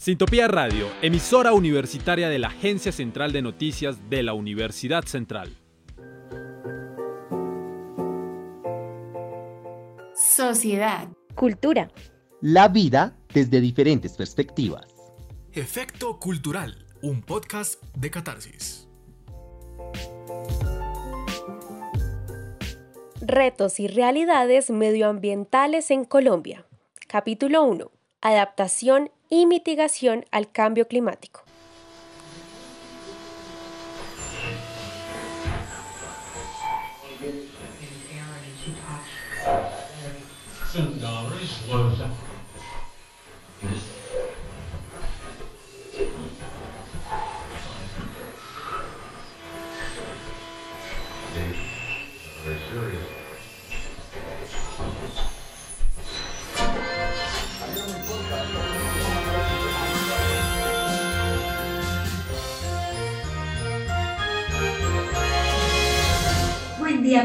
Sintopía Radio, emisora universitaria de la Agencia Central de Noticias de la Universidad Central. Sociedad. Cultura. La vida desde diferentes perspectivas. Efecto Cultural, un podcast de catarsis. Retos y realidades medioambientales en Colombia. Capítulo 1. Adaptación y mitigación al cambio climático.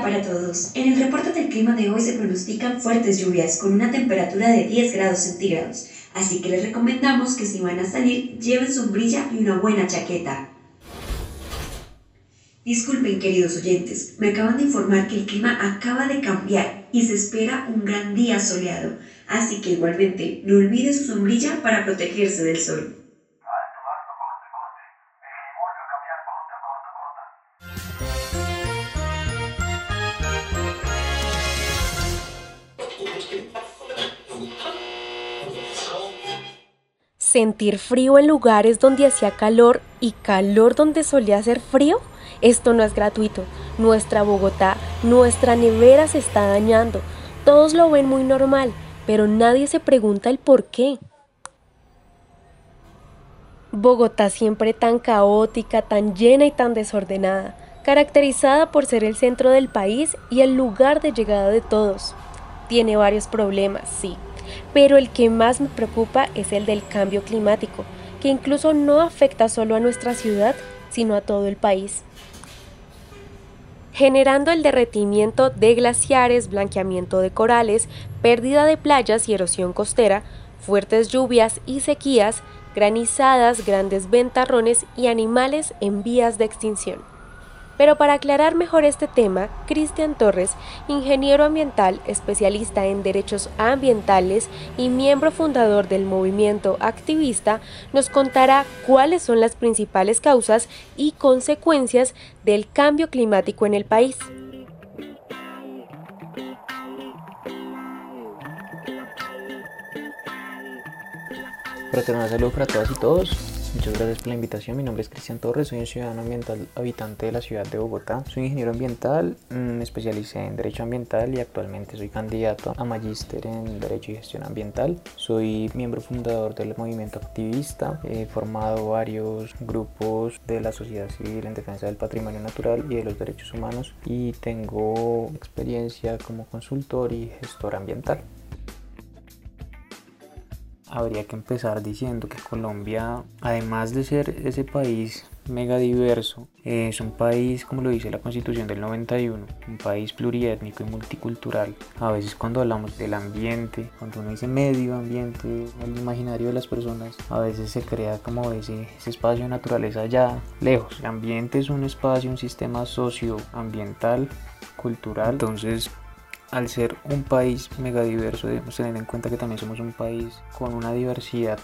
Para todos. En el reporte del clima de hoy se pronostican fuertes lluvias con una temperatura de 10 grados centígrados, así que les recomendamos que si van a salir lleven sombrilla y una buena chaqueta. Disculpen queridos oyentes, me acaban de informar que el clima acaba de cambiar y se espera un gran día soleado, así que igualmente no olvide su sombrilla para protegerse del sol. Sentir frío en lugares donde hacía calor y calor donde solía hacer frío? Esto no es gratuito. Nuestra Bogotá, nuestra nevera se está dañando. Todos lo ven muy normal, pero nadie se pregunta el por qué. Bogotá siempre tan caótica, tan llena y tan desordenada, caracterizada por ser el centro del país y el lugar de llegada de todos. Tiene varios problemas, sí, pero el que más me preocupa es el del cambio climático, que incluso no afecta solo a nuestra ciudad, sino a todo el país generando el derretimiento de glaciares, blanqueamiento de corales, pérdida de playas y erosión costera, fuertes lluvias y sequías, granizadas, grandes ventarrones y animales en vías de extinción. Pero para aclarar mejor este tema, Cristian Torres, ingeniero ambiental, especialista en derechos ambientales y miembro fundador del movimiento activista, nos contará cuáles son las principales causas y consecuencias del cambio climático en el país. Saludo para todas y todos. Muchas gracias por la invitación. Mi nombre es Cristian Torres, soy un ciudadano ambiental habitante de la ciudad de Bogotá. Soy ingeniero ambiental, mm, me especialicé en Derecho Ambiental y actualmente soy candidato a magíster en Derecho y Gestión Ambiental. Soy miembro fundador del movimiento activista, he formado varios grupos de la sociedad civil en defensa del patrimonio natural y de los derechos humanos y tengo experiencia como consultor y gestor ambiental habría que empezar diciendo que Colombia, además de ser ese país mega diverso, es un país, como lo dice la Constitución del 91, un país pluriétnico y multicultural. A veces cuando hablamos del ambiente, cuando uno dice medio ambiente, el imaginario de las personas, a veces se crea como ese, ese espacio de naturaleza allá lejos. El ambiente es un espacio, un sistema socioambiental, cultural. Entonces, al ser un país megadiverso debemos tener en cuenta que también somos un país con una diversidad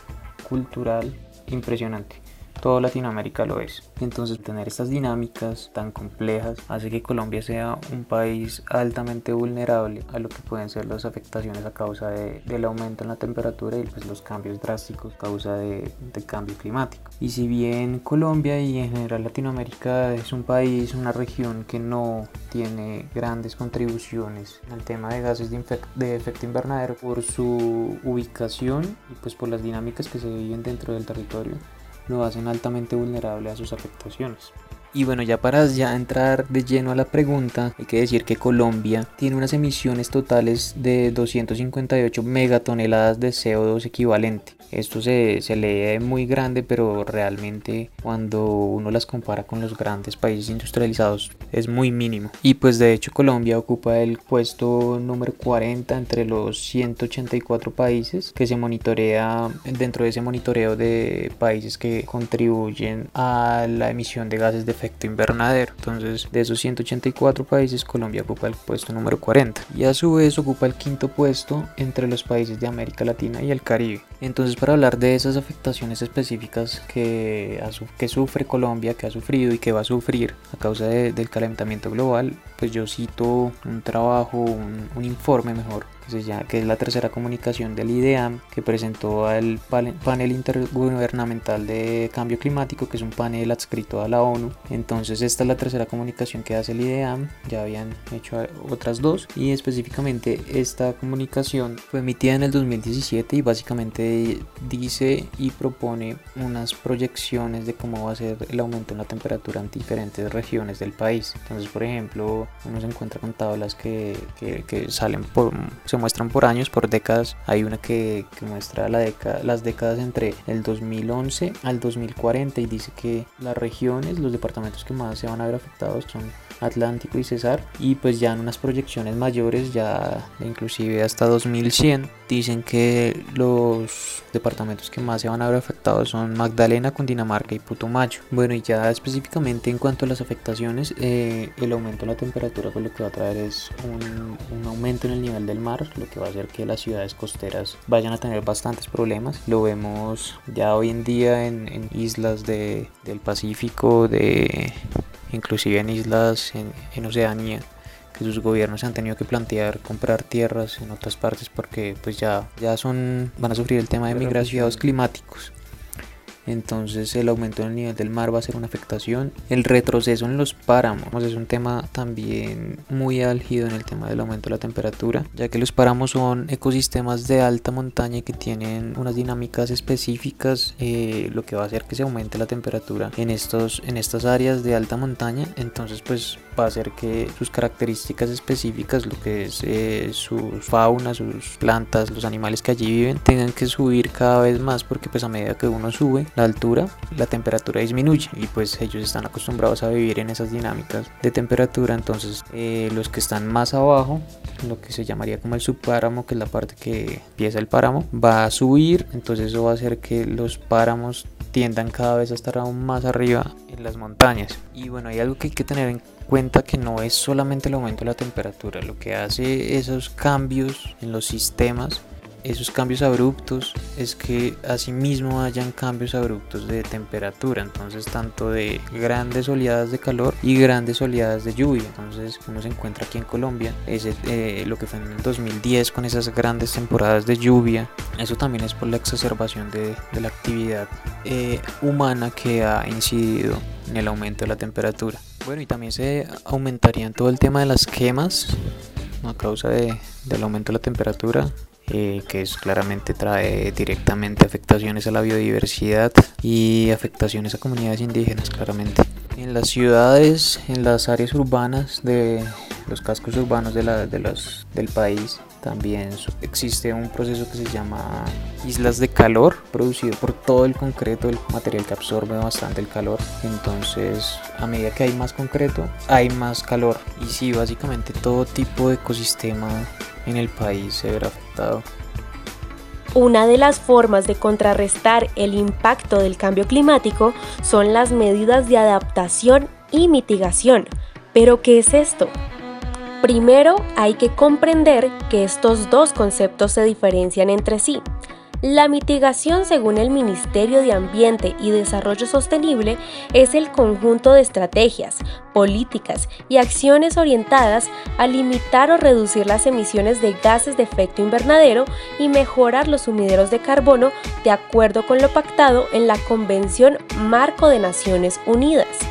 cultural impresionante toda Latinoamérica lo es. Entonces tener estas dinámicas tan complejas hace que Colombia sea un país altamente vulnerable a lo que pueden ser las afectaciones a causa del aumento en la temperatura y pues, los cambios drásticos a causa de, del cambio climático. Y si bien Colombia y en general Latinoamérica es un país, una región que no tiene grandes contribuciones al tema de gases de, de efecto invernadero por su ubicación y pues por las dinámicas que se viven dentro del territorio, lo hacen altamente vulnerable a sus afectaciones. Y bueno, ya para ya entrar de lleno a la pregunta, hay que decir que Colombia tiene unas emisiones totales de 258 megatoneladas de CO2 equivalente. Esto se, se lee muy grande, pero realmente cuando uno las compara con los grandes países industrializados es muy mínimo. Y pues de hecho Colombia ocupa el puesto número 40 entre los 184 países que se monitorea dentro de ese monitoreo de países que contribuyen a la emisión de gases de efecto invernadero. Entonces de esos 184 países Colombia ocupa el puesto número 40 y a su vez ocupa el quinto puesto entre los países de América Latina y el Caribe. Entonces para hablar de esas afectaciones específicas que, que sufre Colombia, que ha sufrido y que va a sufrir a causa del calentamiento global, pues yo cito un trabajo, un informe mejor que es la tercera comunicación del IDEAM, que presentó al panel intergubernamental de cambio climático, que es un panel adscrito a la ONU. Entonces esta es la tercera comunicación que hace el IDEAM, ya habían hecho otras dos, y específicamente esta comunicación fue emitida en el 2017 y básicamente dice y propone unas proyecciones de cómo va a ser el aumento en la temperatura en diferentes regiones del país. Entonces, por ejemplo, uno se encuentra con tablas que, que, que salen por, se muestran por años, por décadas. Hay una que, muestra la década, las décadas entre el 2011 al 2040 y dice que las regiones, los departamentos que más se van a ver afectados son Atlántico y Cesar y pues ya en unas proyecciones mayores ya inclusive hasta 2100 dicen que los departamentos que más se van a ver afectados son Magdalena, Cundinamarca y Putumayo. Bueno y ya específicamente en cuanto a las afectaciones eh, el aumento de la temperatura pues lo que va a traer es un, aumento en el nivel del mar lo que va a hacer que las ciudades costeras vayan a tener bastantes problemas lo vemos ya hoy en día en, en islas de, del Pacífico de inclusive en islas en, Oceanía que sus gobiernos han tenido que plantear comprar tierras en otras partes porque pues ya, ya son van a sufrir el tema de migraciones climáticos entonces el aumento del nivel del mar va a ser una afectación. El retroceso en los páramos es un tema también muy álgido en el tema del aumento de la temperatura, ya que los páramos son ecosistemas de alta montaña que tienen unas dinámicas específicas, eh, lo que va a hacer que se aumente la temperatura en, estos, en estas áreas de alta montaña. Entonces pues va a hacer que sus características específicas, lo que es eh, fauna, sus plantas, los animales que allí viven, tengan que subir cada vez más porque pues a medida que uno sube la altura, la temperatura disminuye y pues ellos están acostumbrados a vivir en esas dinámicas de temperatura, entonces eh, los que están más abajo, lo que se llamaría como el subpáramo, que es la parte que empieza el páramo, va a subir, entonces eso va a hacer que los páramos tiendan cada vez a estar aún más arriba en las montañas. Y bueno, hay algo que hay que tener en cuenta que no es solamente el aumento de la temperatura, lo que hace esos cambios en los sistemas esos cambios abruptos es que asimismo hayan cambios abruptos de temperatura, entonces tanto de grandes oleadas de calor y grandes oleadas de lluvia. Entonces uno se encuentra aquí en Colombia, ese, eh, lo que fue en el 2010 con esas grandes temporadas de lluvia, eso también es por la exacerbación de, la actividad eh, humana que ha incidido en el aumento de la temperatura. Bueno, y también se aumentaría en todo el tema de las quemas a causa de, del aumento de la temperatura eh, que es, claramente trae directamente afectaciones a la biodiversidad y afectaciones a comunidades indígenas, claramente. En las ciudades, en las áreas urbanas de los cascos urbanos de, la, de los, del país, también existe un proceso que se llama islas de calor, producido por todo el concreto, el material que absorbe bastante el calor. Entonces, a medida que hay más concreto, hay más calor. Y sí, básicamente todo tipo de ecosistema en el país se verá Una de las formas de contrarrestar el impacto del cambio climático son las medidas de adaptación y mitigación. ¿Pero qué es esto? Primero hay que comprender que estos dos conceptos se diferencian entre sí. La mitigación, según el Ministerio de Ambiente y Desarrollo Sostenible, es el conjunto de estrategias, políticas y acciones orientadas a limitar o reducir las emisiones de gases de efecto invernadero y mejorar los sumideros de carbono de acuerdo con lo pactado en la Convención Marco de Naciones Unidas.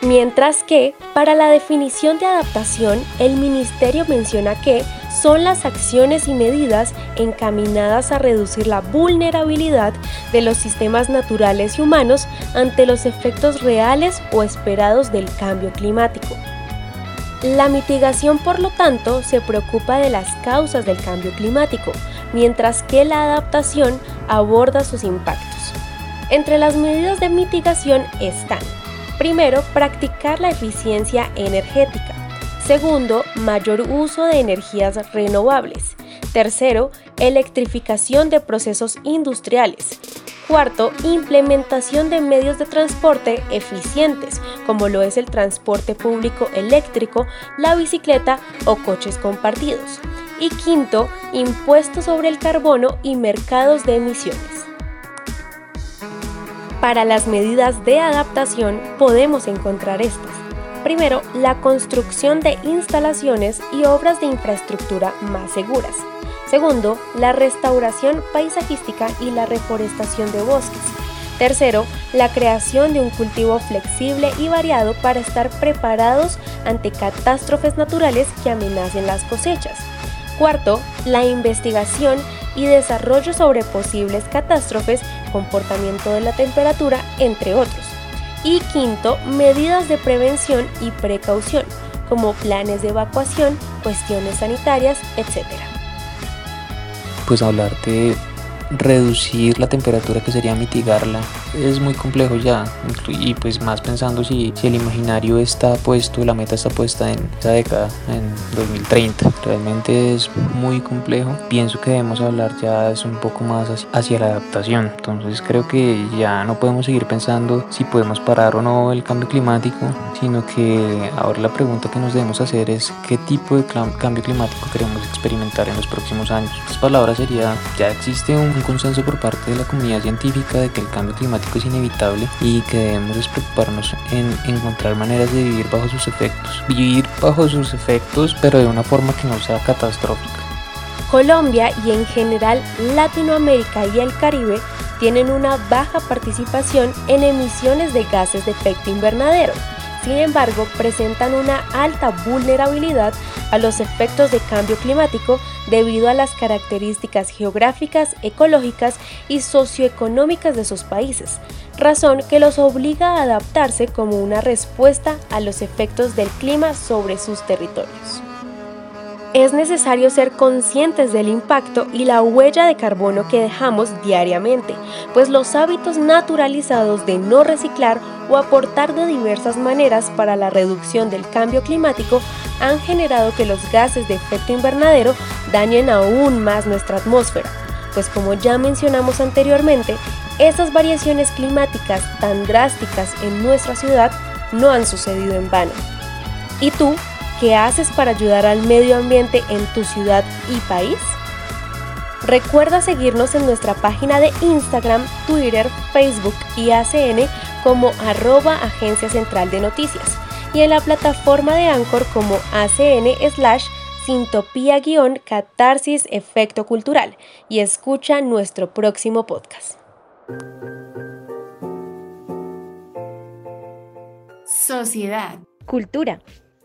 Mientras que, para la definición de adaptación, el Ministerio menciona que son las acciones y medidas encaminadas a reducir la vulnerabilidad de los sistemas naturales y humanos ante los efectos reales o esperados del cambio climático. La mitigación, por lo tanto, se preocupa de las causas del cambio climático, mientras que la adaptación aborda sus impactos. Entre las medidas de mitigación están Primero, practicar la eficiencia energética. Segundo, mayor uso de energías renovables. Tercero, electrificación de procesos industriales. Cuarto, implementación de medios de transporte eficientes, como lo es el transporte público eléctrico, la bicicleta o coches compartidos. Y quinto, impuestos sobre el carbono y mercados de emisiones. Para las medidas de adaptación podemos encontrar estas. Primero, la construcción de instalaciones y obras de infraestructura más seguras. Segundo, la restauración paisajística y la reforestación de bosques. Tercero, la creación de un cultivo flexible y variado para estar preparados ante catástrofes naturales que amenacen las cosechas. Cuarto, la investigación y desarrollo sobre posibles catástrofes, comportamiento de la temperatura, entre otros. Y quinto, medidas de prevención y precaución, como planes de evacuación, cuestiones sanitarias, etc. Pues hablar de reducir la temperatura que sería mitigarla es muy complejo ya y pues más pensando si, si el imaginario está puesto, la meta está puesta en esa década, en 2030. Realmente es muy complejo. Pienso que debemos hablar ya es un poco más hacia, la adaptación. Entonces creo que ya no podemos seguir pensando si podemos parar o no el cambio climático, sino que ahora la pregunta que nos debemos hacer es qué tipo de cambio climático queremos experimentar en los próximos años. Estas palabras sería, ya existe un consenso por parte de la comunidad científica de que el cambio climático es inevitable y que debemos preocuparnos en encontrar maneras de vivir bajo sus efectos. Vivir bajo sus efectos pero de una forma que no sea catastrófica. Colombia y en general Latinoamérica y el Caribe tienen una baja participación en emisiones de gases de efecto invernadero sin embargo, presentan una alta vulnerabilidad a los efectos de cambio climático debido a las características geográficas, ecológicas y socioeconómicas de sus países, razón que los obliga a adaptarse como una respuesta a los efectos del clima sobre sus territorios es necesario ser conscientes del impacto y la huella de carbono que dejamos diariamente, pues los hábitos naturalizados de no reciclar o aportar de diversas maneras para la reducción del cambio climático han generado que los gases de efecto invernadero dañen aún más nuestra atmósfera, pues como ya mencionamos anteriormente, esas variaciones climáticas tan drásticas en nuestra ciudad no han sucedido en vano. ¿Y tú ¿Qué haces para ayudar al medio ambiente en tu ciudad y país? Recuerda seguirnos en nuestra página de Instagram, Twitter, Facebook y ACN como arroba Agencia Central de Noticias y en la plataforma de Anchor como ACN slash Sintopía guion Catarsis Efecto Cultural y escucha nuestro próximo podcast. Sociedad. Cultura